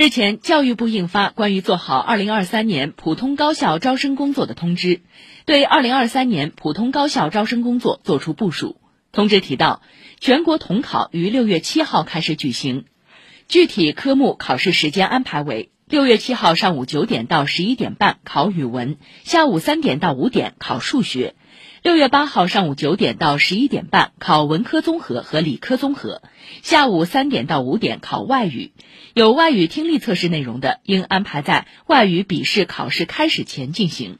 日前，教育部印发关于做好二零二三年普通高校招生工作的通知，对二零二三年普通高校招生工作作出部署。通知提到，全国统考于六月七号开始举行，具体科目考试时间安排为：六月七号上午九点到十一点半考语文，下午三点到五点考数学。六月八号上午九点到十一点半考文科综合和理科综合，下午三点到五点考外语。有外语听力测试内容的，应安排在外语笔试考试开始前进行。